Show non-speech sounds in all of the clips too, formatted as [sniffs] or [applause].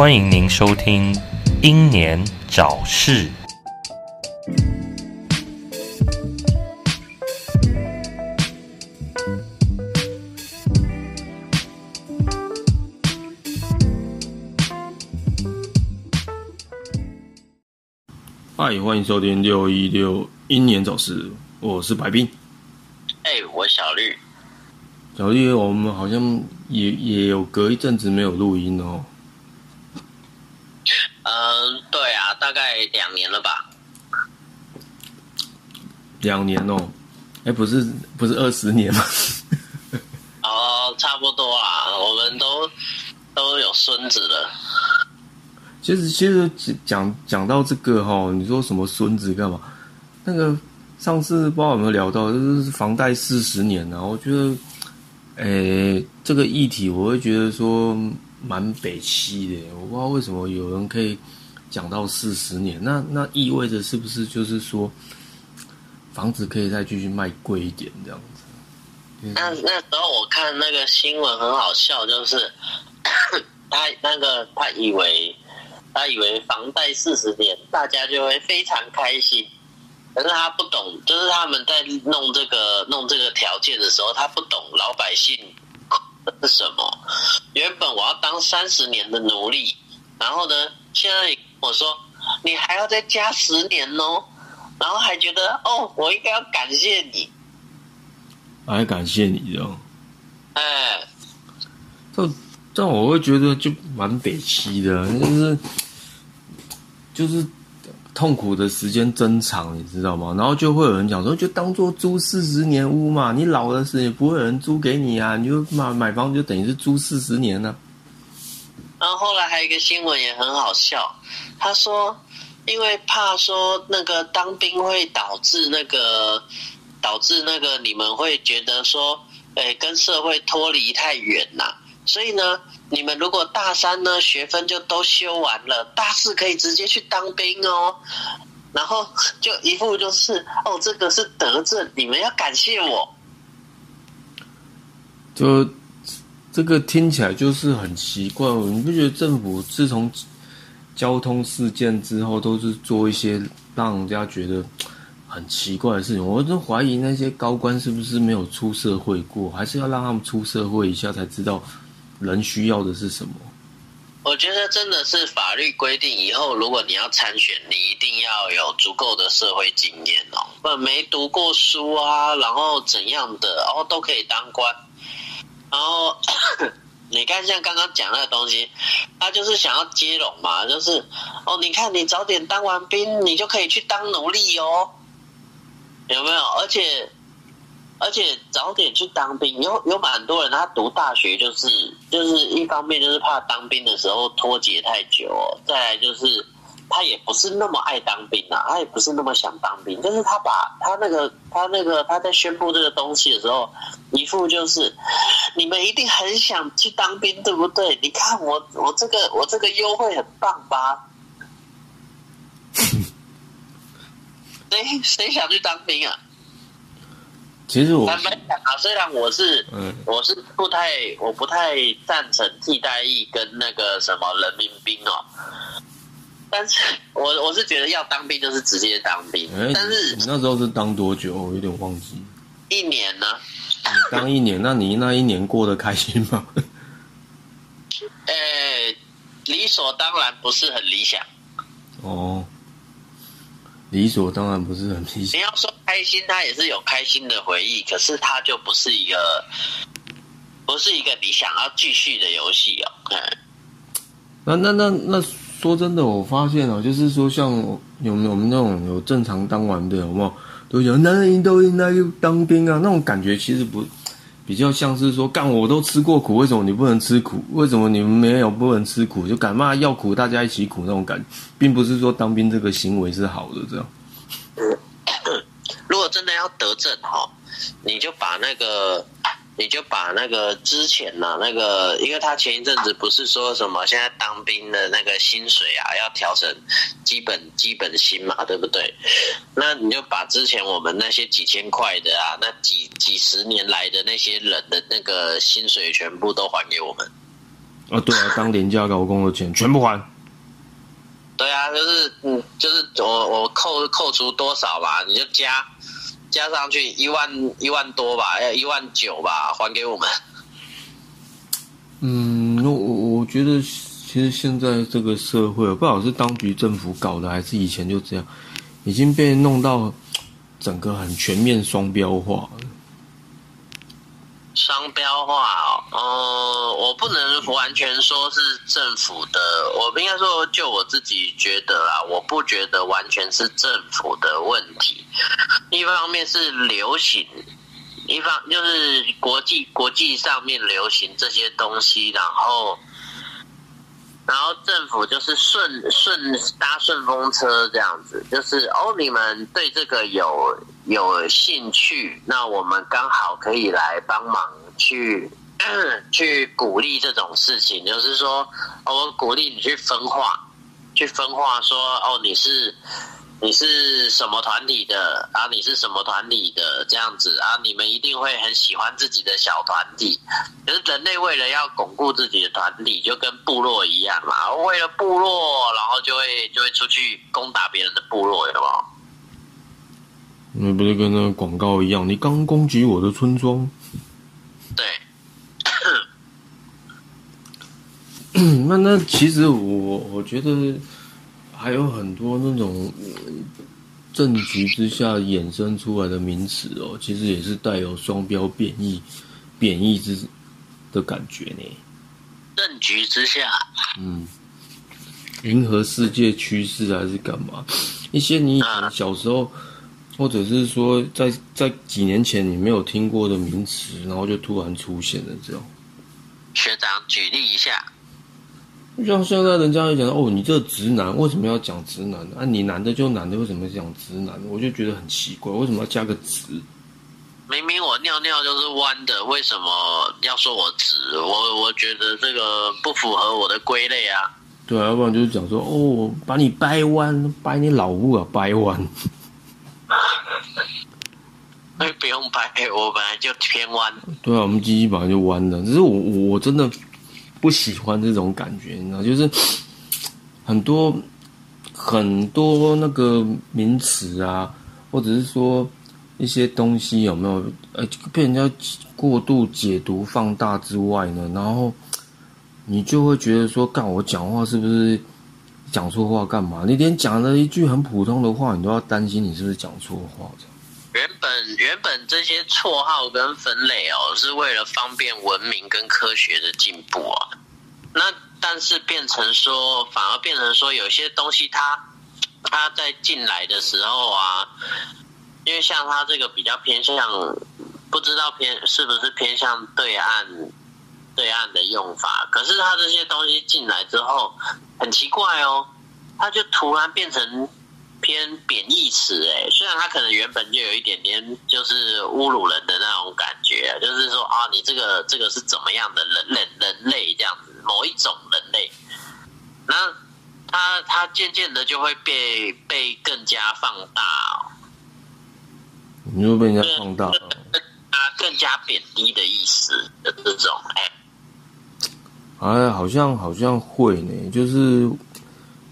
欢迎您收听《英年早逝》。嗨，欢迎收听六一六英年早逝，我是白冰。哎、我小绿，小绿，我们好像也也有隔一阵子没有录音哦。嗯，对啊，大概两年了吧？两年哦，哎，不是不是二十年吗？哦，差不多啊，我们都都有孙子了。其实其实讲讲到这个哈、你说什么孙子干嘛？那个上次不知道有没有聊到，就是房贷四十年啊，我觉得，诶，这个议题我会觉得说蛮北七的，我不知道为什么有人可以讲到四十年，那那意味着是不是就是说房子可以再继续卖贵一点这样子？那那时候我看那个新闻很好笑，就是 [coughs] 他那个他以为他以为房贷四十年，大家就会非常开心。可是他不懂，就是他们在弄这个弄这个条件的时候，他不懂老百姓是什么。原本我要当三十年的奴隶，然后呢，现在我说你还要再加十年哦，然后还觉得哦，我应该要感谢你，还感谢你哦。哎，这但我会觉得就蛮北七的，就是就是痛苦的时间增长，你知道吗？然后就会有人讲说，就当做租四十年屋嘛，你老的时候也不会有人租给你啊，你就买买房就等于是租四十年呢、然后后来还有一个新闻也很好笑，他说因为怕说那个当兵会导致那个导致那个你们会觉得说，诶，跟社会脱离太远呐、所以呢，你们如果大三呢学分就都修完了，大四可以直接去当兵哦。然后就一副就是哦，这个是德政，你们要感谢我。就这个听起来就是很奇怪，你不觉得政府自从交通事件之后，都是做一些让人家觉得很奇怪的事情？我都怀疑那些高官是不是没有出社会过，还是要让他们出社会一下才知道人需要的是什么？我觉得真的是法律规定，以后如果你要参选，你一定要有足够的社会经验哦，不没读过书啊，然后怎样的，然后都可以当官。然后 [coughs] 你看，像刚刚讲那个东西，他就是想要接拢嘛，就是哦，你看你早点当完兵，你就可以去当奴隶哦，有没有？而且而且早点去当兵，有有蛮多人他读大学就是就是一方面就是怕当兵的时候脱节太久、哦，再来就是他也不是那么爱当兵啊，他也不是那么想当兵，但是他把他那个他那个他在宣布这个东西的时候，一副就是你们一定很想去当兵，对不对？你看我我这个我这个优惠很棒吧？[laughs] 谁谁想去当兵啊？其实我坦白讲啊，虽然我是嗯我是不太我不太赞成替代役跟那个什么人民兵哦，但是我我是觉得要当兵就是直接当兵，哎，但是你那时候是当多久？我有点忘记。一年呢，当一年，[laughs] 那你那一年过得开心吗？呃，理所当然不是很理想。哦，理所当然不是很理你。要说开心，他也是有开心的回忆，可是他就不是一个不是一个你想要继续的游戏哦。嗯那那那那说真的，我发现哦，就是说像有没有我们那种有正常当完的，有没有都有男人都应该当兵啊？那种感觉其实不比较像是说，干我都吃过苦，为什么你不能吃苦？为什么你们没有不能吃苦？就敢骂要苦，大家一起苦那种感觉，并不是说当兵这个行为是好的，这样。[laughs] 如果真的要得证哈，你就把那个你就把那个之前呢、那个，因为他前一阵子不是说什么，现在当兵的那个薪水啊，要调成基本基本薪嘛，对不对？那你就把之前我们那些几千块的啊，那几几十年来的那些人的那个薪水全部都还给我们。啊，对啊，当廉价劳工的钱全部还。对啊，就是嗯，就是我我扣扣除多少吧，你就加加上去一万一万多吧，要一万九吧，还给我们。嗯，那我我觉得其实现在这个社会，不知道是当局政府搞的，还是以前就这样，已经被弄到整个很全面双标化了。商标化哦，呃，我不能完全说是政府的，我应该说就我自己觉得啦，我不觉得完全是政府的问题。一方面是流行，一方就是国际国际上面流行这些东西，然后然后政府就是顺顺搭顺风车这样子，就是哦，你们对这个有有兴趣，那我们刚好可以来帮忙去 [clears throat] 去鼓励这种事情，就是说，哦，我鼓励你去分化，去分化说，哦，你是你是什么团体的啊？你是什么团体的？这样子啊，你们一定会很喜欢自己的小团体。可是人类为了要巩固自己的团体，就跟部落一样嘛，为了部落，然后就会就会出去攻打别人的部落，有没有？那不是跟那个广告一样？你刚攻击我的村庄，对，[coughs] 那那其实我我觉得还有很多那种呃政局之下衍生出来的名词哦，其实也是带有双标贬义、贬义之的感觉呢。政局之下，嗯，迎合世界趋势还是干嘛？一些你以前小时候，或者是说在在几年前你没有听过的名词，然后就突然出现了这样。学长举例一下。像现在人家会讲哦，你这直男为什么要讲直男啊？你男的就男的，为什么讲直男？我就觉得很奇怪，为什么要加个直？明明我尿尿就是弯的，为什么要说我直？我我觉得这个不符合我的归类啊。对啊，要不然就是讲说哦，把你掰弯，掰你老母啊，掰弯。哎，不用掰，我本来就偏弯。对啊，我们鸡鸡本来就弯的，只是我我我真的不喜欢这种感觉，你知道，就是 [sniffs] 很多很多那个名词啊，或者是说一些东西有没有呃被人家过度解读放大之外呢，然后 [sniffs] 你就会觉得说，干我讲话是不是讲错话干嘛？你连讲了一句很普通的话，你都要担心你是不是讲错话这样。原本原本这些绰号跟分类哦，是为了方便文明跟科学的进步啊。那但是变成说，反而变成说，有些东西它它在进来的时候啊，因为像它这个比较偏向，不知道偏是不是偏向对岸对岸的用法。可是它这些东西进来之后，很奇怪哦，它就突然变成。偏贬义词哎，虽然他可能原本就有一点点就是侮辱人的那种感觉，就是说啊，你这个这个是怎么样的人人人类这样子，某一种人类，那他他渐渐的就会被被更加放大哦，你就被人家放大了。啊，更加贬低的意思的这种哎，哎，好像好像会呢，就是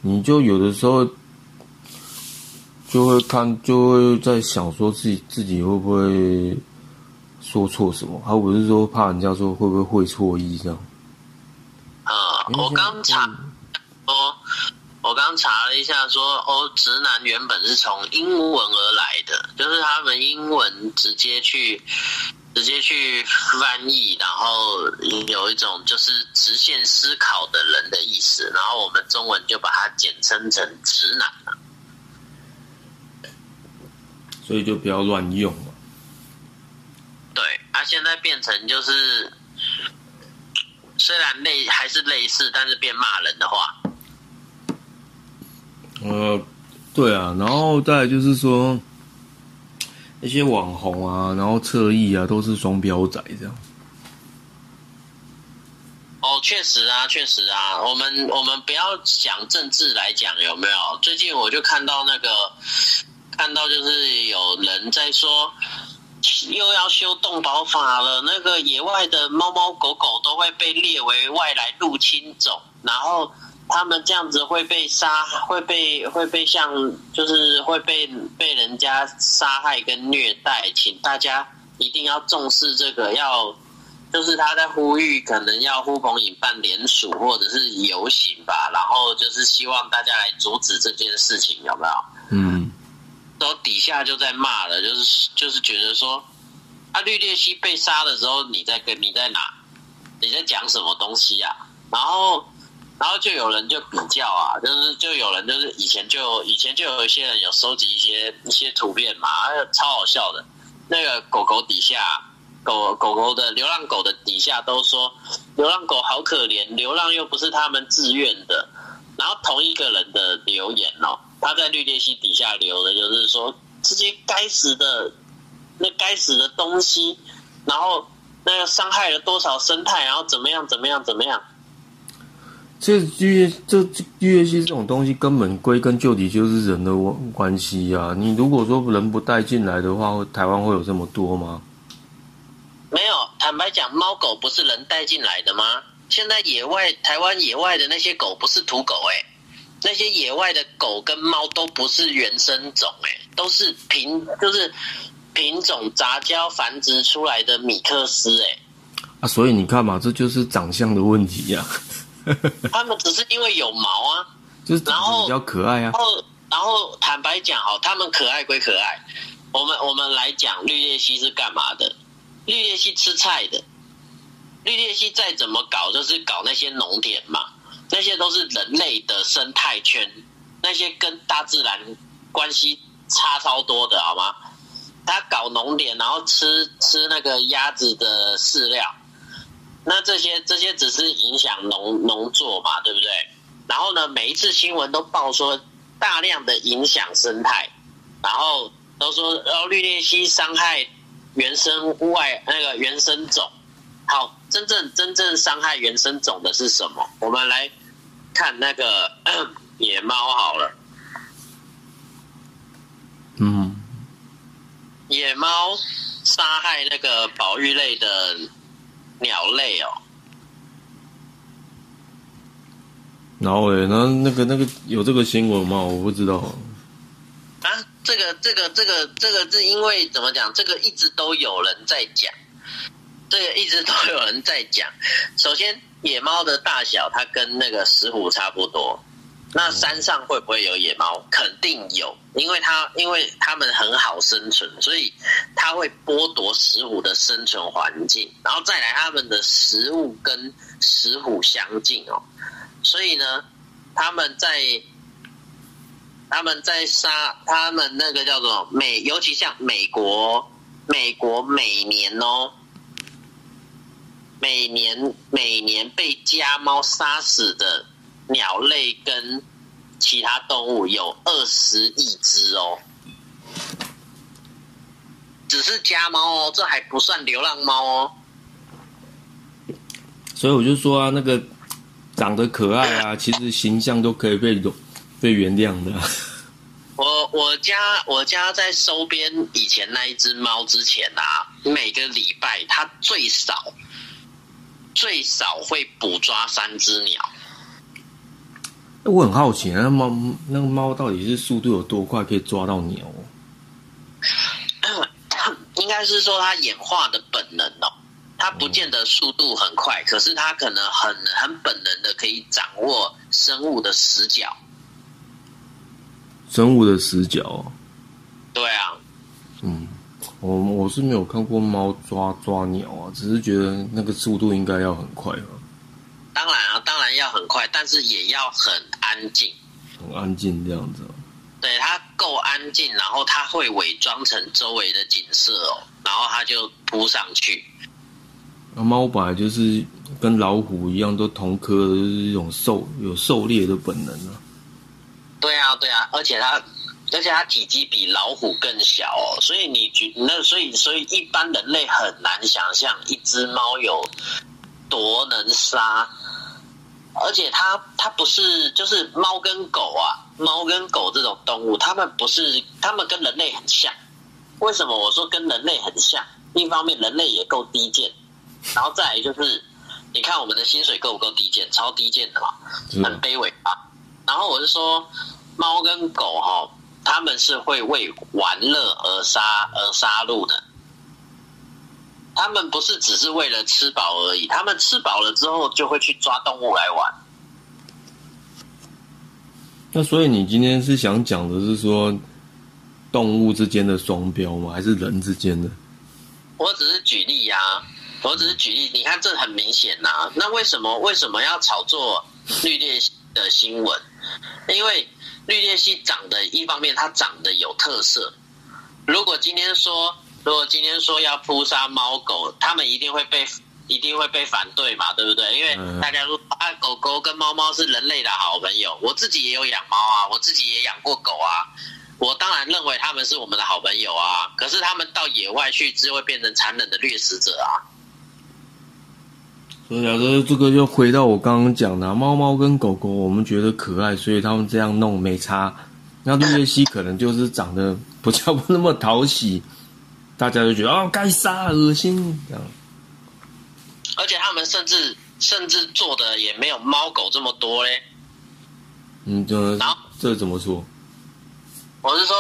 你就有的时候。就会看，就会在想说自己自己会不会说错什么，还不是说怕人家说会不会会错意这样。啊、我刚查哦，我刚查了一下说，哦，直男原本是从英文而来的，就是他们英文直接去直接去 [laughs] 翻译，然后有一种就是直线思考的人的意思，然后我们中文就把它简称成直男了。所以就不要乱用嘛。对，啊，现在变成就是，虽然类还是类似，但是变骂人的话，呃，对啊，然后再来就是说，一些网红啊，然后侧翼啊，都是双标仔这样。哦，确实啊，确实啊，我们我们不要讲政治来讲有没有？最近我就看到那个，看到就是有人在说，又要修动保法了，那个野外的猫猫狗狗都会被列为外来入侵种，然后他们这样子会被杀，会被会被像就是会被被人家杀害跟虐待，请大家一定要重视这个要。就是他在呼吁，可能要呼朋引伴联署或者是游行吧，然后就是希望大家来阻止这件事情，有没有？嗯，然后底下就在骂了，就是就是觉得说，啊，绿鬣蜥被杀的时候，你在跟你在哪？你在讲什么东西啊？然后然后就有人就比较啊，就是就有人就是以前就以前就有一些人有收集一些一些图片嘛，超好笑的，那个狗狗底下。狗狗狗的流浪狗的底下都说流浪狗好可怜，流浪又不是他们自愿的。然后同一个人的留言哦，他在绿鬣蜥底下留的就是说这些该死的那该死的东西，然后那个伤害了多少生态，然后怎么样怎么样怎么样。这绿这绿鬣蜥这种东西根本归根究底就是人的关系呀。你如果说人不带进来的话，台湾会有这么多吗？没有，坦白讲，猫狗不是人带进来的吗？现在野外台湾野外的那些狗不是土狗哎，那些野外的狗跟猫都不是原生种哎，都是品就是品种杂交繁殖出来的米克斯哎。啊，所以你看嘛，这就是长相的问题呀。[laughs] 他们只是因为有毛啊，就是然后比较可爱啊。然后然后坦白讲哦，他们可爱归可爱，我们我们来讲绿鬣蜥是干嘛的？绿鬣蜥吃菜的，绿鬣蜥再怎么搞，就是搞那些农田嘛，那些都是人类的生态圈，那些跟大自然关系差超多的，好吗？他搞农田，然后吃吃那个鸭子的饲料，那这些这些只是影响农农作嘛，对不对？然后呢，每一次新闻都报说大量的影响生态，然后都说然后绿鬣蜥伤害。原生外那个原生种，好，真正真正伤害原生种的是什么？我们来看那个 [coughs] 野猫好了。嗯，野猫杀害那个保育类的鸟类哦。然后诶，那那个那个有这个新闻吗？我不知道。啊，这个这个这个这个是因为怎么讲？这个一直都有人在讲，这个一直都有人在讲。首先，野猫的大小它跟那个石虎差不多。那山上会不会有野猫？肯定有，因为它因为它们很好生存，所以它会剥夺石虎的生存环境。然后再来，它们的食物跟石虎相近哦，所以呢，他们在。他们在杀他们那个叫做美，尤其像美国，美国每年哦，每年每年被家猫杀死的鸟类跟其他动物有二十亿只哦，只是家猫哦，这还不算流浪猫哦。所以我就说啊，那个长得可爱啊，[laughs] 其实形象都可以被容。被原谅的。我我家我家在收编以前那一只猫之前啊，每个礼拜它最少最少会捕抓三只鸟。我很好奇，那猫那个猫到底是速度有多快，可以抓到鸟？[coughs] 应该是说它演化的本能哦，它不见得速度很快，可是它可能很很本能的可以掌握生物的死角。生物的死角，对啊，嗯，我我是没有看过猫抓抓鸟啊，只是觉得那个速度应该要很快啊。当然啊，当然要很快，但是也要很安静，很安静这样子。对，它够安静，然后它会伪装成周围的景色哦，然后它就扑上去。那猫本来就是跟老虎一样，都同科的，就是一种狩有狩猎的本能啊。对啊，对啊，而且它，而且它体积比老虎更小哦，所以你觉那所以所以一般人类很难想象一只猫有多能杀，而且它它不是就是猫跟狗啊，猫跟狗这种动物，它们不是它们跟人类很像。为什么我说跟人类很像？一方面人类也够低贱，然后再来就是你看我们的薪水够不够低贱？超低贱的嘛，很卑微啊。然后我是说猫跟狗哈，他们是会为玩乐而杀而杀戮的。他们不是只是为了吃饱而已，他们吃饱了之后就会去抓动物来玩。那所以你今天是想讲的是说动物之间的双标吗？还是人之间的？我只是举例呀，我只是举例。你看这很明显呐。那为什么为什么要炒作绿鬣的新闻？因为绿鬣蜥长得一方面它长得有特色。如果今天说。如果今天说要扑杀猫狗，他们一定会被一定会被反对嘛，对不对？因为大家说啊，狗狗跟猫猫是人类的好朋友，我自己也有养猫啊，我自己也养过狗啊，我当然认为他们是我们的好朋友啊。可是他们到野外去，只会变成残忍的掠食者啊。所以啊，这这个就回到我刚刚讲的，猫猫跟狗狗，我们觉得可爱，所以他们这样弄没差。那绿鬣蜥可能就是长得不叫不那么讨喜。大家就觉得哦，该杀，恶心这样。而且他们甚至甚至做的也没有猫狗这么多嘞。嗯，这这怎么说？我是说，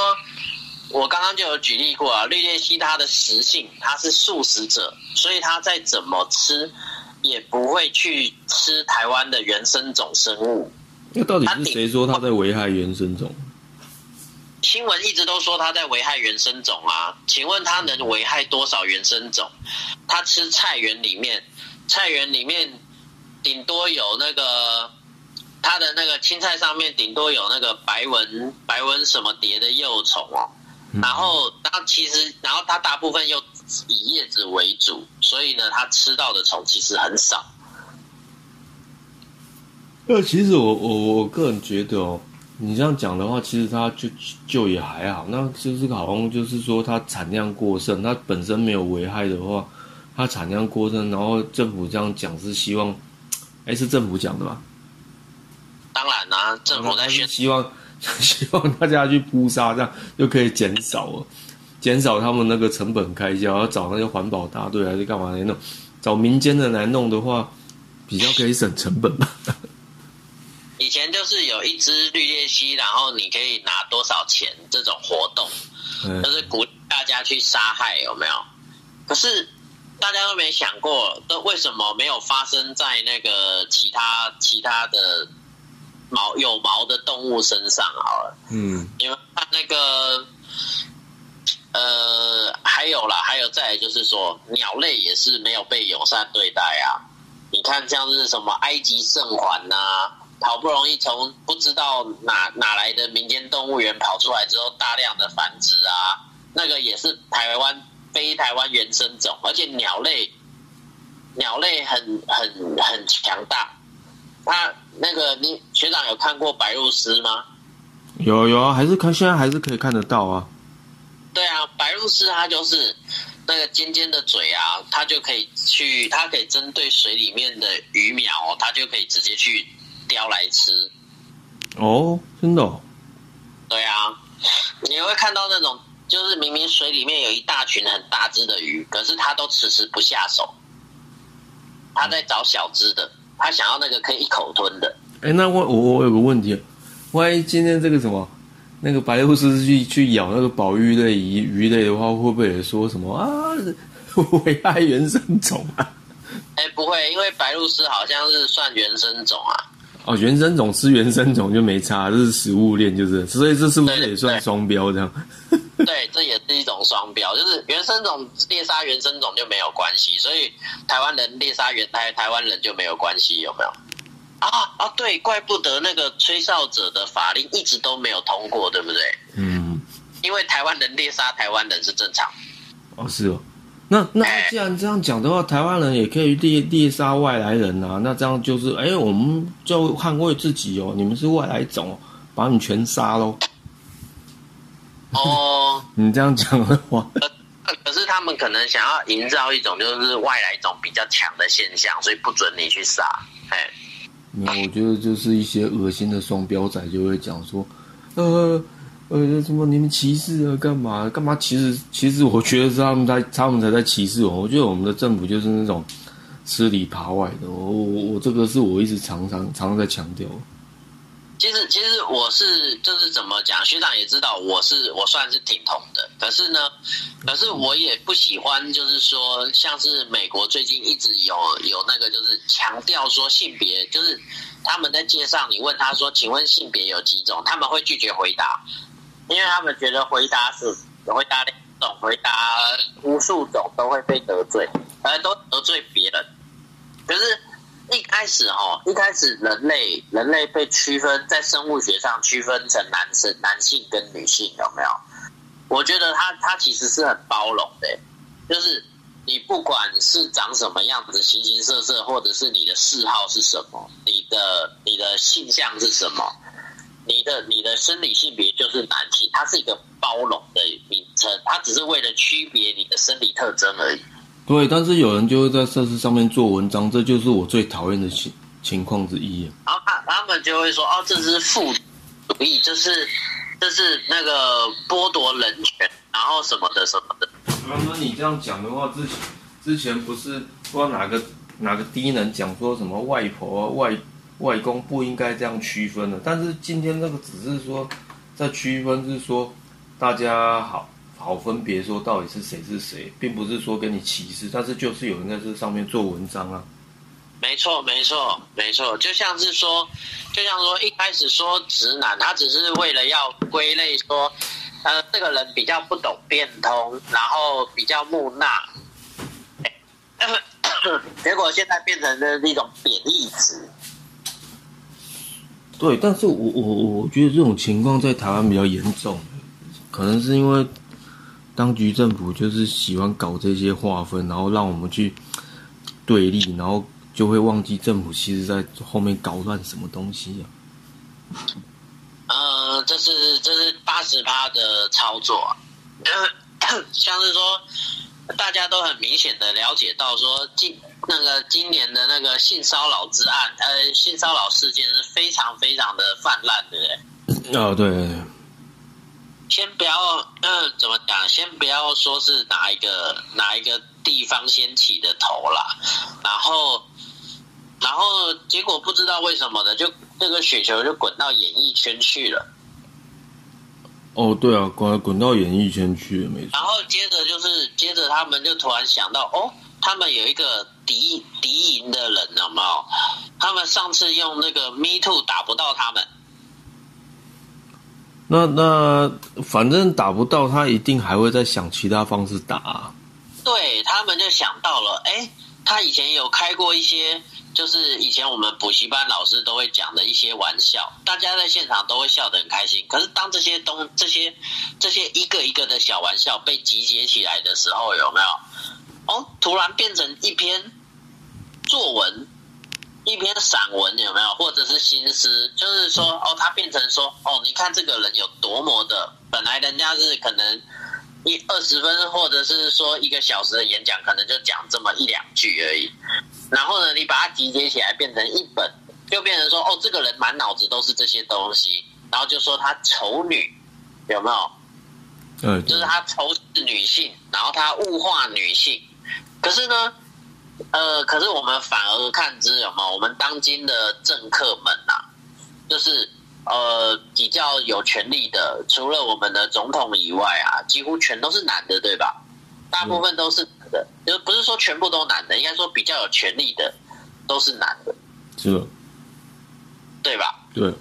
我刚刚就有举例过啊，绿鬣蜥它的食性，它是素食者，所以它再怎么吃，也不会去吃台湾的原生种生物。那到底是谁说它在危害原生种？新闻一直都说它在危害原生种啊，请问它能危害多少原生种？他吃菜园里面，菜园里面顶多有那个它的那个青菜上面顶多有那个白纹白纹什么蝶的幼虫哦，然后它其实然后它大部分又以叶子为主，所以呢它吃到的虫其实很少。那其实我我我个人觉得哦。你这样讲的话，其实它就就也还好。那就是好像就是说，它产量过剩，它本身没有危害的话，它产量过剩，然后政府这样讲是希望，哎，是政府讲的吧？当然啦，政府在希望 [laughs] 希望大家去扑杀，这样就可以减少了，减少他们那个成本开销，要找那些环保大队还是干嘛来弄？找民间的来弄的话，比较可以省成本吧。[laughs] 以前就是有一只绿鬣蜥，然后你可以拿多少钱这种活动，就是鼓励大家去杀害，有没有？可是大家都没想过，都为什么没有发生在那个其他其他的毛有毛的动物身上？好了，嗯，你们看那个呃，还有啦，还有再就是说，鸟类也是没有被友善对待啊。你看，像是什么埃及圣环呐？好不容易从不知道哪哪来的民间动物园跑出来之后，大量的繁殖啊，那个也是台湾非台湾原生种，而且鸟类鸟类很很很强大。他那个你学长有看过白鹭鸶吗？有有啊，还是看现在还是可以看得到啊。对啊，白鹭鸶它就是那个尖尖的嘴啊，它就可以去，它可以针对水里面的鱼苗，它就可以直接去。叼来吃，哦，真的，对啊，你会看到那种，就是明明水里面有一大群很大只的鱼，可是它都迟迟不下手，他在找小只的，他想要那个可以一口吞的。哎，那我我我有个问题，万一今天这个什么，那个白鹭鸶去去咬那个宝玉类鱼鱼类的话，会不会也说什么啊，[laughs] 危害原生种啊？哎，不会，因为白鹭鸶好像是算原生种啊。哦，原生种吃原生种就没差，这是食物链，就是，所以这是不是也算双标这样？对，这也是一种双标，就是原生种猎杀原生种就没有关系，所以台湾人猎杀原台台湾人就没有关系，有没有？啊啊，对，怪不得那个吹哨者的法令一直都没有通过，对不对？嗯，因为台湾人猎杀台湾人是正常。哦，是哦。那那既然这样讲的话，台湾人也可以猎猎杀外来人啊。那这样就是，哎，我们就捍卫自己哦。你们是外来种，把你全杀喽。哦，[laughs] 你这样讲的话，可是他们可能想要营造一种就是外来种比较强的现象，所以不准你去杀。哎，没有，我觉得就是一些恶心的双标仔就会讲说，呃呃，什么你们歧视啊，干嘛干嘛？其实其实我觉得是他们在他们才在歧视我。我觉得我们的政府就是那种吃里扒外的。我我我这个是我一直常常常常在强调。其实，其实我是就是怎么讲，学长也知道我是我算是挺同的。可是呢，可是我也不喜欢，就是说，像是美国最近一直有有那个，就是强调说性别，就是他们在街上，你问他说，请问性别有几种，他们会拒绝回答，因为他们觉得回答是回答两种，回答无数种都会被得罪，呃，都得罪别人。可是。一开始哦，一开始人类人类被区分在生物学上区分成男生、男性跟女性，有没有？我觉得他他其实是很包容的，就是你不管是长什么样子、形形色色，或者是你的嗜好是什么，你的你的性向是什么，你的你的生理性别就是男性，它是一个包容的名称，它只是为了区别你的生理特征而已。对，但是有人就会在设施上面做文章，这就是我最讨厌的情情况之一。然后他他们就会说：“哦，这是父主义，就是这是那个剥夺人权，然后什么的什么的。”那那你这样讲的话，之前之前不是说哪个哪个低能讲说什么外婆外外公不应该这样区分的，但是今天这个只是说在区分，是说大家好。好分别说到底是谁是谁，并不是说跟你歧视，但是就是有人在这上面做文章啊。没错，没错，没错，就像是说，就像说一开始说直男，他只是为了要归类说，呃，这个人比较不懂变通，然后比较木讷，[coughs] 结果现在变成了一种贬义词。对，但是我我我觉得这种情况在台湾比较严重，可能是因为。当局政府就是喜欢搞这些划分，然后让我们去对立，然后就会忘记政府其实在后面搞乱什么东西啊。呃，这是这是八十趴的操作，[coughs] 像是说大家都很明显的了解到说今那个今年的那个性骚扰之案，呃，性骚扰事件是非常非常的泛滥，对不对？哦，对。先不要，嗯，怎么讲？先不要说是哪一个哪一个地方先起的头啦，然后，然后结果不知道为什么的，就这个雪球就滚到演艺圈去了。哦，对啊，滚滚到演艺圈去了，没错。然后接着就是，接着他们就突然想到，哦，他们有一个敌敌营的人，有没有？他们上次用那个 Me Too 打不到他们。那那反正打不到他，一定还会再想其他方式打。对他们就想到了，哎，他以前有开过一些，就是以前我们补习班老师都会讲的一些玩笑，大家在现场都会笑得很开心。可是当这些东这些这些一个一个的小玩笑被集结起来的时候，有没有？哦，突然变成一篇作文。一篇散文有没有，或者是新诗？就是说，哦，他变成说，哦，你看这个人有多么的，本来人家是可能一二十分，或者是说一个小时的演讲，可能就讲这么一两句而已。然后呢，你把它集结起来变成一本，就变成说，哦，这个人满脑子都是这些东西，然后就说他丑女，有没有？嗯，就是他仇视女性，然后他物化女性。可是呢？呃，可是我们反而看之有吗？我们当今的政客们呐，就是呃比较有权力的，除了我们的总统以外啊，几乎全都是男的，对吧？大部分都是男的，就不是说全部都男的，应该说比较有权力的都是男的，是，对吧？对。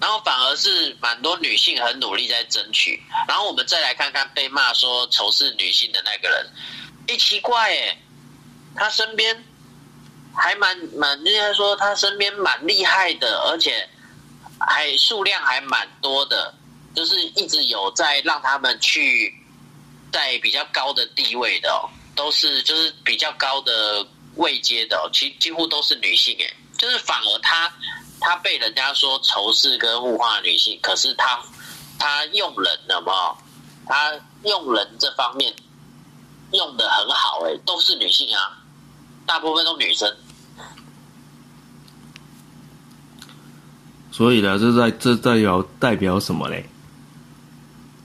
然后反而是蛮多女性很努力在争取，然后我们再来看看被骂说仇视女性的那个人，哎，奇怪哎。他身边还蛮蛮，应该说他身边蛮厉害的，而且还数量还蛮多的，就是一直有在让他们去在比较高的地位的，都是就是比较高的位阶的，其几乎都是女性诶，就是反而他他被人家说仇视跟物化女性，可是他他用人的嘛，他用人这方面用的很好，哎，都是女性啊，大部分都女生。所以呢，这在这代表代表什么嘞？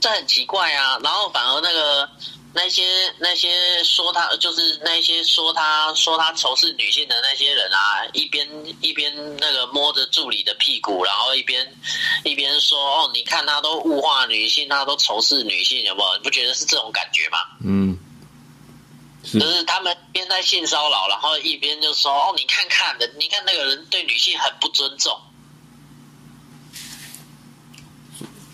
这很奇怪啊，然后反而那个。那些那些说他就是那些说他说他仇视女性的那些人啊，一边一边那个摸着助理的屁股，然后一边一边说哦，你看他都物化女性，他都仇视女性，有没有？你不觉得是这种感觉吗？嗯，就是他们边在性骚扰，然后一边就说哦，你看看的，你看那个人对女性很不尊重。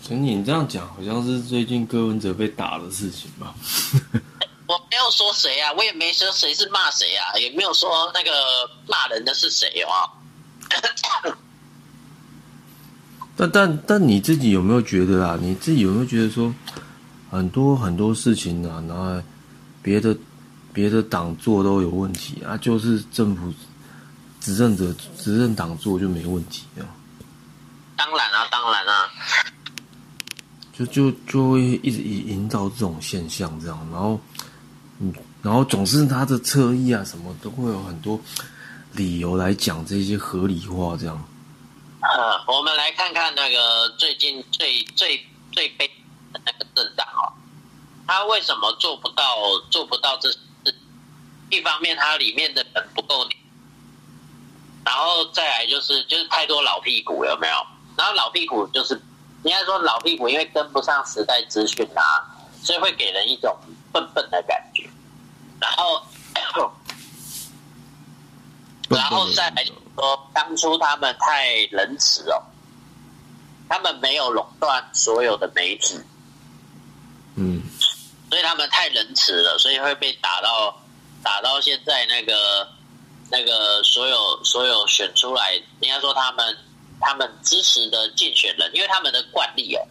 陈你这样讲好像是最近柯文哲被打的事情吧？[laughs] 我没有说谁啊，我也没说谁是骂谁啊，也没有说那个骂人的是谁 [coughs] 啊。但但但你自己有没有觉得啊？你自己有没有觉得说很多很多事情啊，然后别的别的党做都有问题啊，就是政府执政者执政党做就没问题啊？当然啊，当然啊。就就就会一直营营造这种现象，这样，然后，嗯，然后总是他的侧翼啊，什么都会有很多理由来讲这些合理化，这样。呃，我们来看看那个最近最最最悲的那个政党哦，他为什么做不到做不到这事？一方面，它里面的人不够，然后再来就是就是太多老屁股，有没有？然后老屁股就是。应该说老屁股，因为跟不上时代资讯啊，所以会给人一种笨笨的感觉。然后，[coughs] 然后再来说，当初他们太仁慈哦，他们没有垄断所有的媒体，嗯，所以他们太仁慈了，所以会被打到打到现在那个那个所有所有选出来，应该说他们。他们支持的竞选人，因为他们的惯例哦，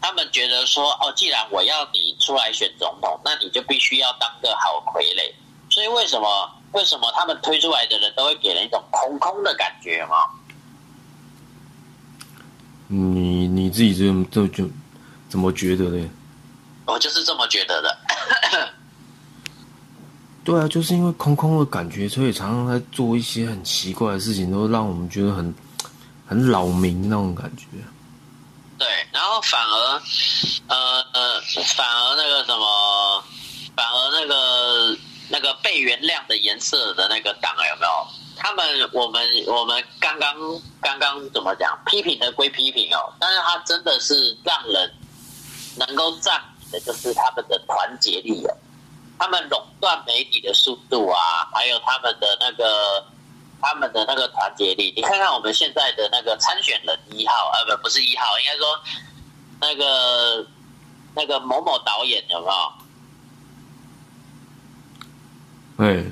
他们觉得说哦，既然我要你出来选总统，那你就必须要当个好傀儡。所以为什么为什么他们推出来的人都会给人一种空空的感觉吗？你你自己这这就怎么觉得呢？我就是这么觉得的。对啊，就是因为空空的感觉，所以常常在做一些很奇怪的事情，都让我们觉得很。很扰民那种感觉，对，然后反而，呃呃，反而那个什么，反而那个那个被原谅的颜色的那个党有没有？他们我们我们刚刚刚刚怎么讲？批评的归批评哦，但是他真的是让人能够赞美的，就是他们的团结力哦，他们垄断媒体的速度啊，还有他们的那个。他们的那个团结力，你看看我们现在的那个参选人一号，呃，不，不是一号，应该说那个那个某某导演有没有？哎，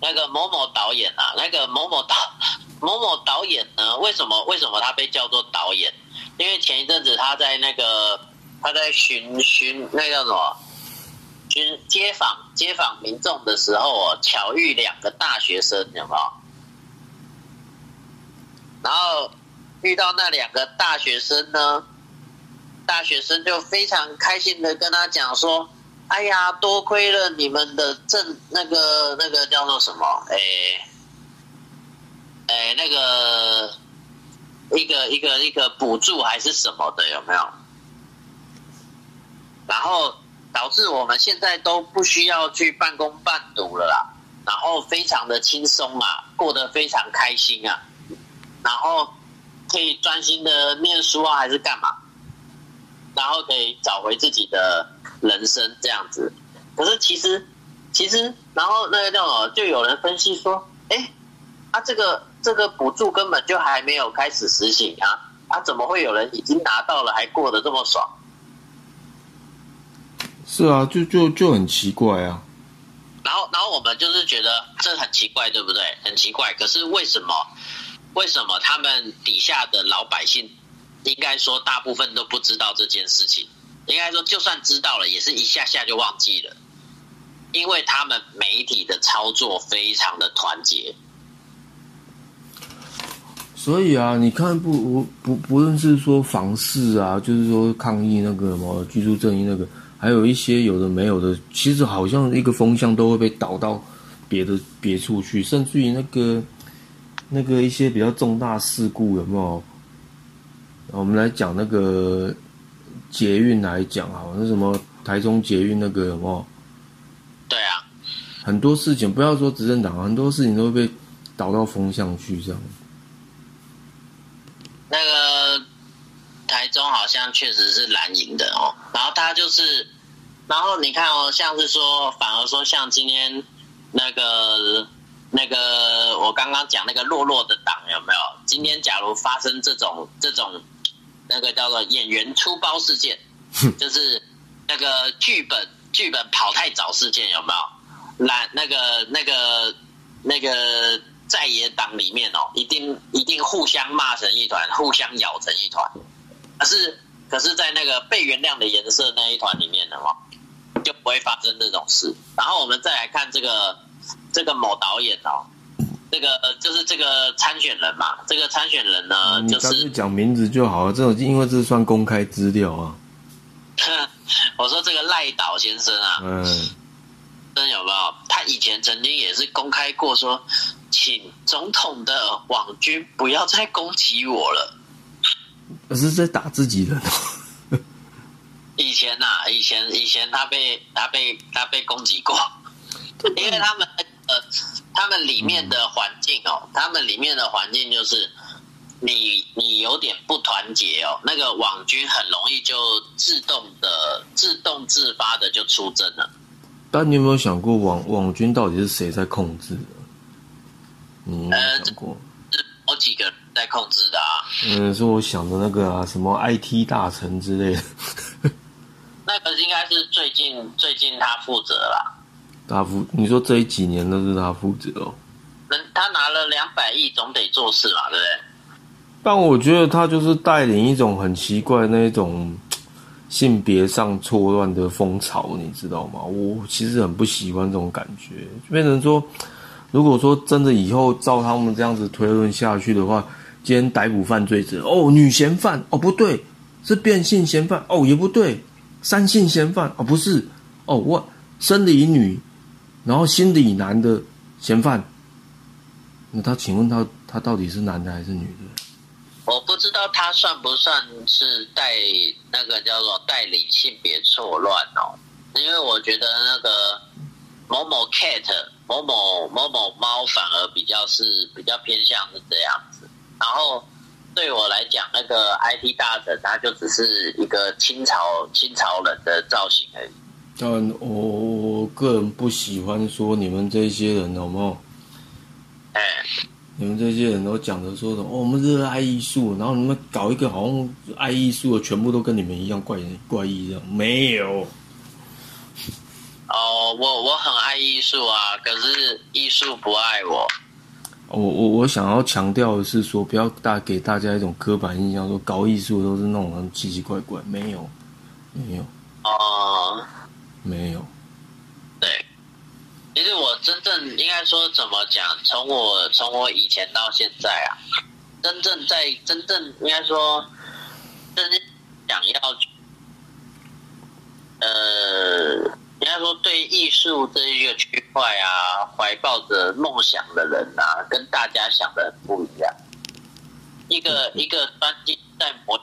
那个某某导演啊，那个某某导 [laughs] 某某导演呢？为什么为什么他被叫做导演？因为前一阵子他在那个他在巡巡那叫什么巡街访街访民众的时候哦，巧遇两个大学生，有没有？然后遇到那两个大学生呢，大学生就非常开心的跟他讲说：“哎呀，多亏了你们的政那个那个叫做什么？哎哎，那个一个一个一个补助还是什么的，有没有？然后导致我们现在都不需要去半工半读了啦，然后非常的轻松啊，过得非常开心啊。”然后可以专心的念书啊，还是干嘛？然后可以找回自己的人生这样子。可是其实，其实，然后那个叫什么，就有人分析说，哎，啊这个这个补助根本就还没有开始实行啊，啊怎么会有人已经拿到了还过得这么爽？是啊，就就就很奇怪啊。然后，然后我们就是觉得这很奇怪，对不对？很奇怪。可是为什么？为什么他们底下的老百姓，应该说大部分都不知道这件事情？应该说，就算知道了，也是一下下就忘记了，因为他们媒体的操作非常的团结。所以啊，你看不不不论是说房事啊，就是说抗议那个什么居住正义那个，还有一些有的没有的，其实好像一个风向都会被导到别的别处去，甚至于那个那个一些比较重大事故有没有？我们来讲那个捷运来讲啊，那什么台中捷运那个有没有？对啊，很多事情不要说执政党，很多事情都会被导到风向去这样。那个台中好像确实是蓝营的哦，然后他就是，然后你看哦，像是说，反而说像今天那个那个我刚刚讲那个弱弱的党有没有？今天假如发生这种这种那个叫做演员出包事件，就是那个剧本剧本跑太早事件有没有？那那个那个那个在野党里面哦，一定一定互相骂成一团，互相咬成一团。可是可是，在那个被原谅的颜色那一团里面的话，就不会发生这种事。然后我们再来看这个这个某导演哦，这个呃就是这个参选人嘛，这个参选人呢，就是讲名字就好了，这种因为这算公开资料啊。[laughs] 我说这个赖导先生啊，嗯，真有没有？他以前曾经也是公开过说，请总统的网军不要再攻击我了。而是在打自己人。以前呐、以前以前他被他被他被攻击过，因为他们呃，他们里面的环境哦，他们里面的环境就是你你有点不团结哦，那个网军很容易就自动的自动自发的就出征了。但你有没有想过网网军到底是谁在控制的？你有没呃有想过？是好几个人在控制的啊。嗯，是我想的那个啊，什么 IT 大臣之类的。[laughs] 那个应该是最近最近他负责啦，他负，你说这一几年都是他负责哦。人他拿了两百亿，总得做事嘛，对不对？但我觉得他就是带领一种很奇怪那一种 [tsk] 性别上错乱的风潮，你知道吗？我其实很不喜欢这种感觉，变成说，如果说真的以后照他们这样子推论下去的话，兼逮捕犯罪者，哦，女嫌犯，哦，不对，是变性嫌犯，哦，也不对，三性嫌犯，哦，不是，哦，我生理女，然后心理男的嫌犯，那他请问他他到底是男的还是女的？我不知道他算不算是带那个叫做带领性别错乱哦，因为我觉得那个某某 cat 某某某某猫反而比较是比较偏向是这样子，然后对我来讲，那个 IT 大神他就只是一个清朝清朝人的造型而已。但我我个人不喜欢说你们这些人有没有？哎，你们这些人都讲的说什么？哦，我们热爱艺术，然后你们搞一个好像爱艺术的，全部都跟你们一样怪怪异这样，没有。哦，我我很爱艺术啊，可是艺术不爱我。我我我想要强调的是说，不要大给大家一种刻板印象，说搞艺术都是那种奇奇怪怪，没有，没有，哦、没有。对，其实我真正应该说怎么讲，从我从我以前到现在啊，真正在真正应该说，真正想要，呃，应该说对艺术这一个区块啊，怀抱着梦想的人啊，跟大家想的很不一样。一个一个专精在模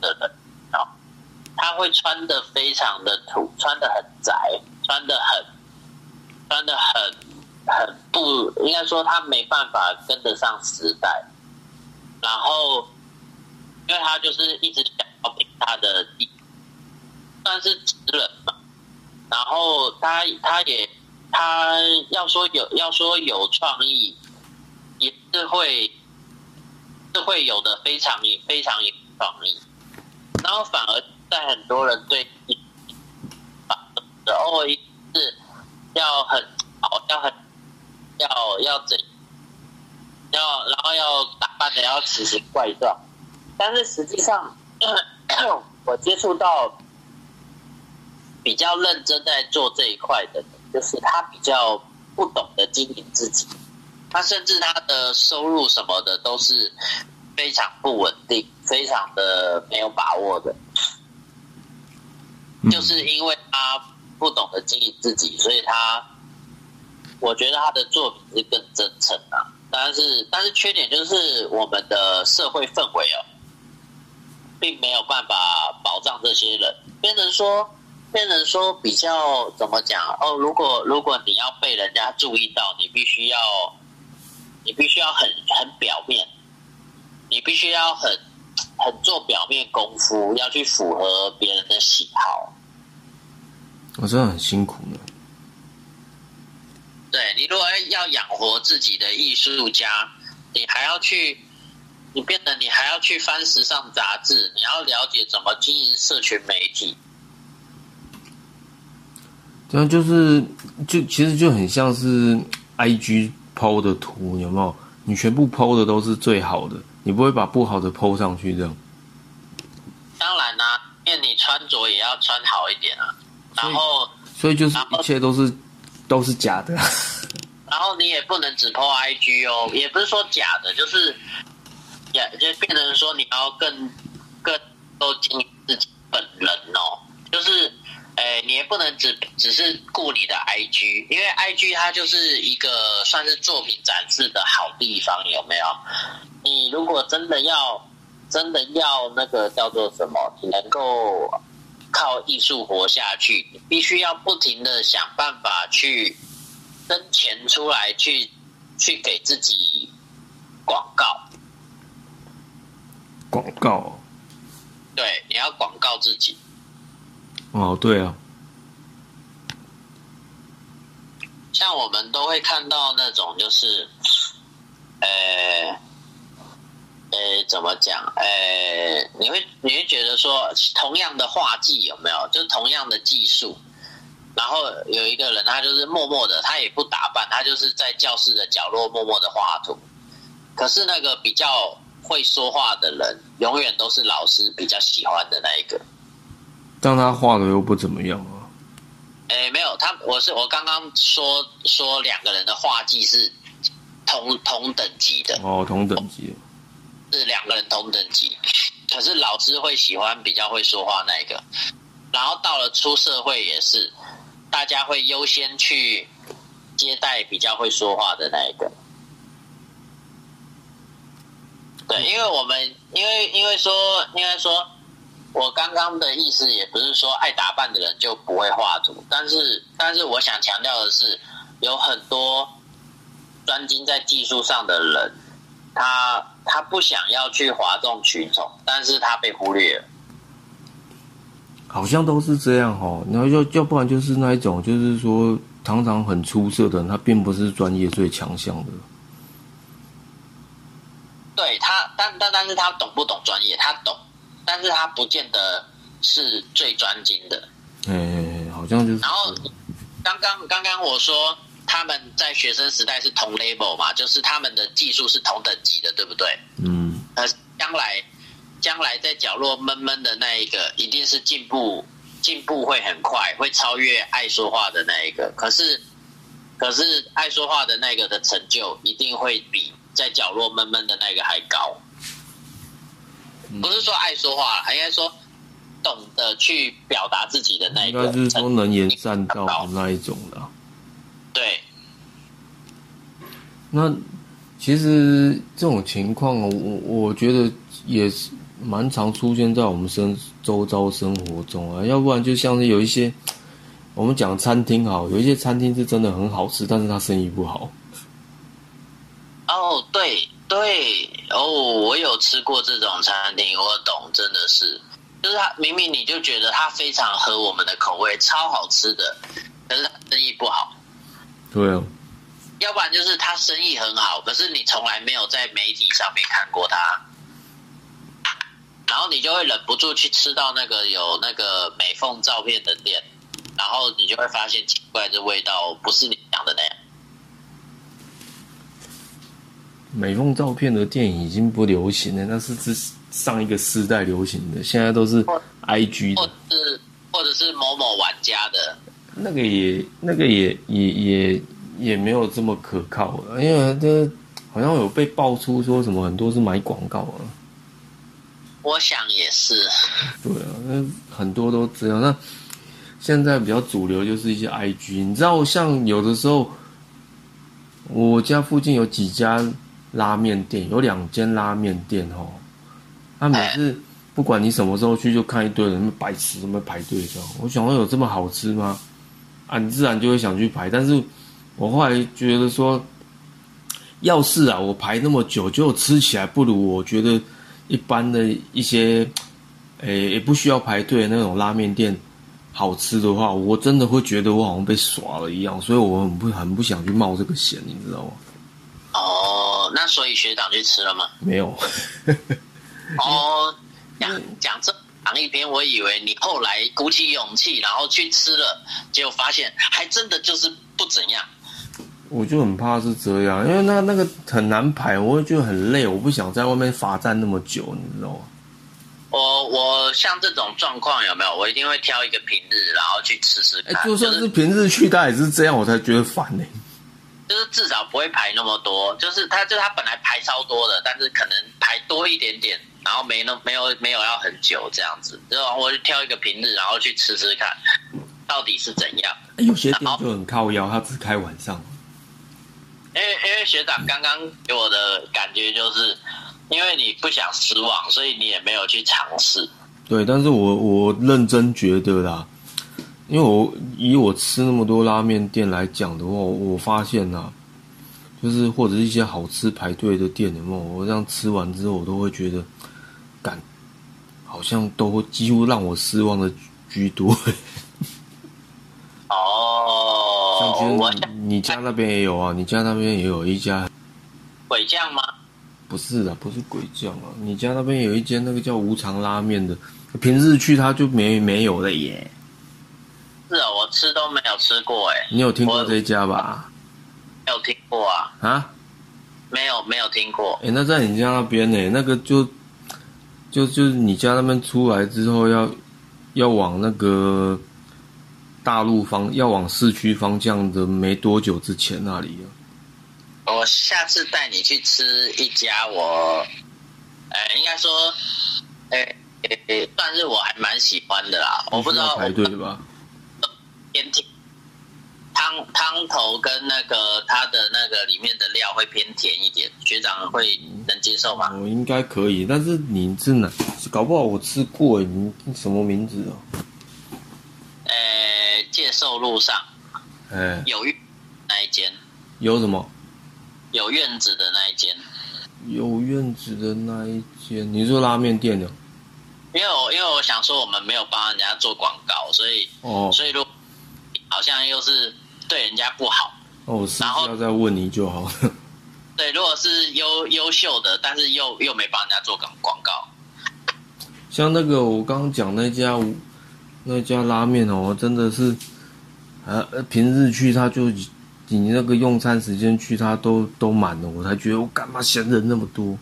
的人啊，他会穿的非常的土，穿的很窄，穿的很，穿的很很不，应该说他没办法跟得上时代。然后，因为他就是一直想要凭他的地，算是直人嘛。然后他他也他要说有要说有创意，也是会是会有的，非常非常有创意。然后反而在很多人对的哦是要很好，要很要要怎要，然后要打扮的要奇形怪状，但是实际上 [coughs] 我接触到比较认真在做这一块的，就是他比较不懂得经营自己，他甚至他的收入什么的都是非常不稳定，非常的没有把握的。就是因为他不懂得经营自己，所以他，我觉得他的作品是更真诚啊。但是，但是缺点就是我们的社会氛围哦，并没有办法保障这些人，变成说，变成说比较怎么讲哦？如果如果你要被人家注意到，你必须要，你必须要很很表面，你必须要很很做表面功夫，要去符合别人的喜好。我真的很辛苦呢。对你如果要养活自己的艺术家，你还要去，你变得你还要去翻时尚杂志，你要了解怎么经营社群媒体。这样就是就其实就很像是 I G 抛的图，有没有？你全部抛的都是最好的，你不会把不好的抛上去，这样。当然啦、因为你穿着也要穿好一点啊。然后，所以就是一切都是都是假的。[laughs] 然后你也不能只 po IG 哦，也不是说假的，就是也就变成说你要更更都经营自己本人哦，就是，诶，你也不能只只是顾你的 IG，因为 IG 它就是一个算是作品展示的好地方，有没有？你如果真的要真的要那个叫做什么，你能够靠艺术活下去，你必须要不停的想办法去生钱出来，去去给自己广告。广告对，你要广告自己。哦，对啊，像我们都会看到那种，就是，呃，呃，怎么讲？呃，你会你会觉得说，同样的画技有没有？就是同样的技术，然后有一个人他就是默默的，他也不打扮，他就是在教室的角落默默的画图。可是那个比较会说话的人，永远都是老师比较喜欢的那一个。但他画的又不怎么样啊。诶，没有，他我是我刚刚说说两个人的画技是同同等级的，哦，同等级的。是两个人同等级。可是老师会喜欢比较会说话那一个，然后到了出社会也是，大家会优先去接待比较会说话的那一个。对，因为我们因为因为说应该说，我刚刚的意思也不是说爱打扮的人就不会画图，但是但是我想强调的是，有很多专精在技术上的人，他他不想要去哗众取宠，但是他被忽略了。好像都是这样哦，然后要要不然就是那一种，就是说常常很出色的人，他并不是专业最强项的。对他，但但但是他懂不懂专业？他懂，但是他不见得是最专精的。哎，好像就是。然后刚刚刚刚我说他们在学生时代是同 level 嘛，就是他们的技术是同等级的，对不对？嗯，呃，将来将来在角落闷闷的那一个，一定是进步进步会很快，会超越爱说话的那一个。可是可是爱说话的那个的成就，一定会比在角落闷闷的那个还高。不是说爱说话，应该说懂得去表达自己的那一个应该是说能言善道的那一种啦。对。那其实这种情况，我我觉得也是蛮常出现在我们生周遭生活中啊。要不然就像是有一些我们讲餐厅好，有一些餐厅是真的很好吃，但是它生意不好。哦，对对，哦，我有吃过这种餐厅，我懂，真的是，就是它明明你就觉得它非常合我们的口味，超好吃的，可是它生意不好。对哦，要不然就是他生意很好，可是你从来没有在媒体上面看过他，然后你就会忍不住去吃到那个有那个美凤照片的店，然后你就会发现奇怪，这味道不是你想的那样。美缝照片的电影已经不流行了，那是之上一个世代流行的，现在都是 I G 或的，是或者是某某玩家的，那个也那个也也也也没有这么可靠了，因为这好像有被爆出说什么很多是买广告啊。我想也是。对啊，那很多都这样。那现在比较主流就是一些 IG，你知道，像有的时候，我家附近有几家拉面店，有两间拉面店哦，他每次不管你什么时候去，就看一堆人白痴，什么排队这样。我想说有这么好吃吗？啊，你自然就会想去排。但是我后来觉得说，要是啊，我排那么久，就吃起来不如我觉得一般的一些，诶，也不需要排队的那种拉面店。好吃的话，我真的会觉得我好像被耍了一样，所以我很不很不想去冒这个险，你知道吗？哦，那所以学长去吃了吗？没有。[laughs] 哦，讲讲这讲一边，我以为你后来鼓起勇气，然后去吃了，结果发现还真的就是不怎样。我就很怕是这样，因为那那个很难排，我会觉得很累，我不想在外面罚站那么久，你知道吗？我我像这种状况有没有？我一定会挑一个平日，然后去吃吃看。就算是平日去，他也是这样，我才觉得烦呢。就是至少不会排那么多，就是他就他本来排超多的，但是可能排多一点点，然后没那没有没有要很久这样子。然后我就挑一个平日，然后去吃吃看，到底是怎样。有些店就很靠腰，他只开晚上。因为因为学长刚刚给我的感觉就是。因为你不想失望，所以你也没有去尝试。对，但是我我认真觉得啦，因为我以我吃那么多拉面店来讲的话，我发现呐，就是或者是一些好吃排队的店的话，我这样吃完之后，我都会觉得，感好像都会几乎让我失望的居多。哦，[laughs] 像其实你家那边也有啊，你家那边也有一家鬼酱吗？不是的，不是鬼酱啊！你家那边有一间那个叫无常拉面的，平日去他就没没有了耶。是啊，我吃都没有吃过哎。你有听过这家吧？没有听过啊。啊？没有没有听过。哎，那在你家那边呢？那个就就就是你家那边出来之后，要要往那个大陆方，要往市区方向的没多久之前那里啊。我下次带你去吃一家我，哎，应该说，哎，算是我还蛮喜欢的啦。我不知道排队吧？偏甜，汤汤头跟那个它的那个里面的料会偏甜一点，学长会能接受吗？我应该可以，但是你是哪？搞不好我吃过，你什么名字哦？哎，介寿路上，哎，有玉那一间有什么？有院子的那一间，有院子的那一间，你说拉面店的？因为我因为我想说我们没有帮人家做广告，所以哦，所以如好像又是对人家不好哦，然后要再问你就好了。[laughs] 对，如果是优优秀的，但是又又没帮人家做广广告，像那个我刚刚讲那家那家拉面哦，真的是，呃，平日去他就。你那个用餐时间去，他都都满了，我才觉得我干嘛嫌人那么多。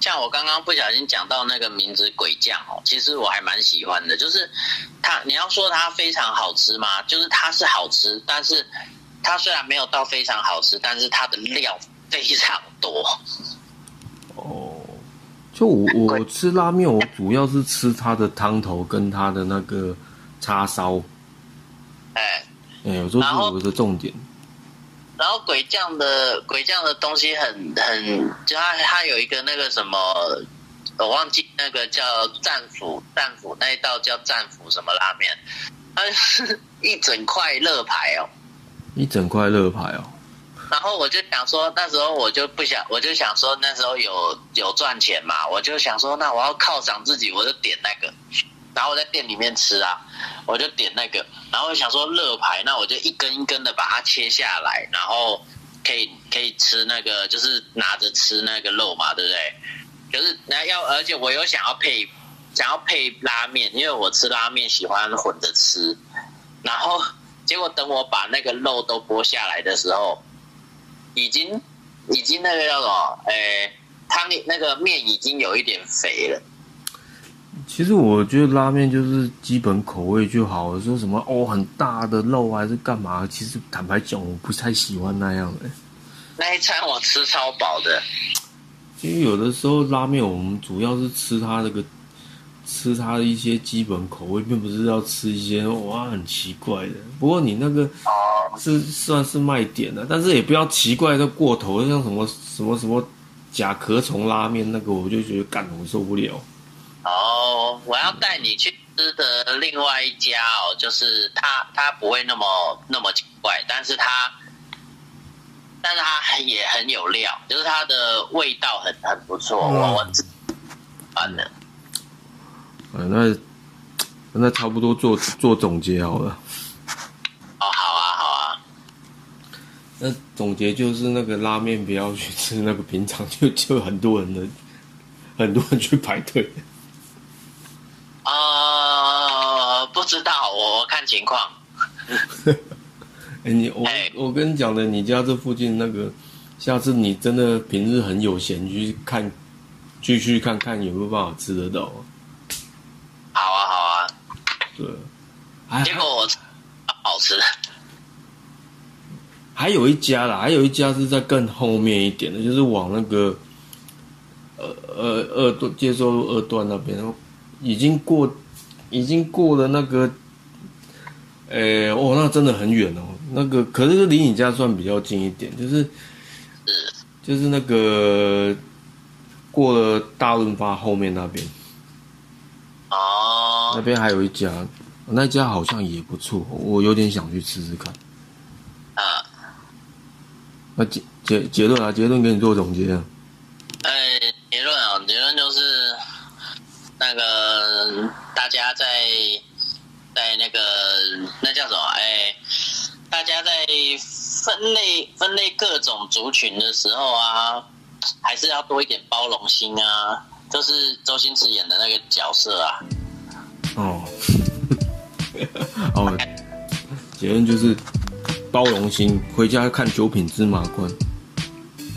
像我刚刚不小心讲到那个名字鬼酱哦，其实我还蛮喜欢的，就是它，你要说它非常好吃吗？就是它是好吃，但是它虽然没有到非常好吃，但是它的料非常多。哦，就我我吃拉面，我主要是吃它的汤头跟它的那个叉烧。哎，哎，有时候是我的重点。然后鬼将的鬼将的东西很很，就他他有一个那个什么，我忘记那个叫战斧战斧那一道叫战斧什么拉面，它是一整块乐牌哦，一整块乐牌哦。然后我就想说，那时候我就不想，我就想说那时候有有赚钱嘛，我就想说那我要犒赏自己，我就点那个。然后我在店里面吃啊，我就点那个，然后想说乐牌，那我就一根一根的把它切下来，然后可以可以吃那个，就是拿着吃那个肉嘛，对不对？就是那要，而且我有想要配想要配拉面，因为我吃拉面喜欢混着吃。然后结果等我把那个肉都剥下来的时候，已经已经那个叫什么？诶，汤那个面已经有一点肥了。其实我觉得拉面就是基本口味就好，说什么哦很大的肉还是干嘛？其实坦白讲，我不太喜欢那样的。那一餐我吃超饱的。因为有的时候拉面我们主要是吃它那个吃它的一些基本口味，并不是要吃一些哇很奇怪的。不过你那个哦，是算是卖点的，但是也不要奇怪的过头，像什么什么什么甲壳虫拉面那个，我就觉得干我受不了。哦，我要带你去吃的另外一家哦，就是它它不会那么那么奇怪，但是它但是它也很有料，就是它的味道很很不错，嗯我我自己喜欢的。啊，那那差不多做做总结好了。哦，好啊，好啊，那总结就是那个拉面不要去吃那个平常就就很多人的很多人去排队。呃，不知道，我我看情况。[laughs] 哎、你我哎我跟你讲的，你家这附近那个，下次你真的平日很有闲，去看，继续看看有没有办法吃得到啊。好啊，好啊，对，还结果好吃。还有一家啦，还有一家是在更后面一点的，就是往那个呃呃二段接收二段那边，然后已经过已经过了那个，呃哦，那真的很远哦。那个可是离你家算比较近一点，就是是就是那个过了大润发后面那边，哦那哦，边还有一家，那家好像也不错，我有点想去吃吃看。啊，那结结结论啊，结论给你做总结啊。呃，结论啊，结论就是那个大家在在那个那叫什么？哎，大家在分类分类各种族群的时候啊，还是要多一点包容心啊。就是周星驰演的那个角色啊，哦，哦，[laughs] 结论就是包容心，回家看九品芝麻官。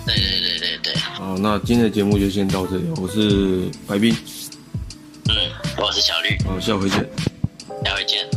对对对对对，好，那今天的节目就先到这里，我是白冰，嗯，我是小绿，好，下回见。下回见。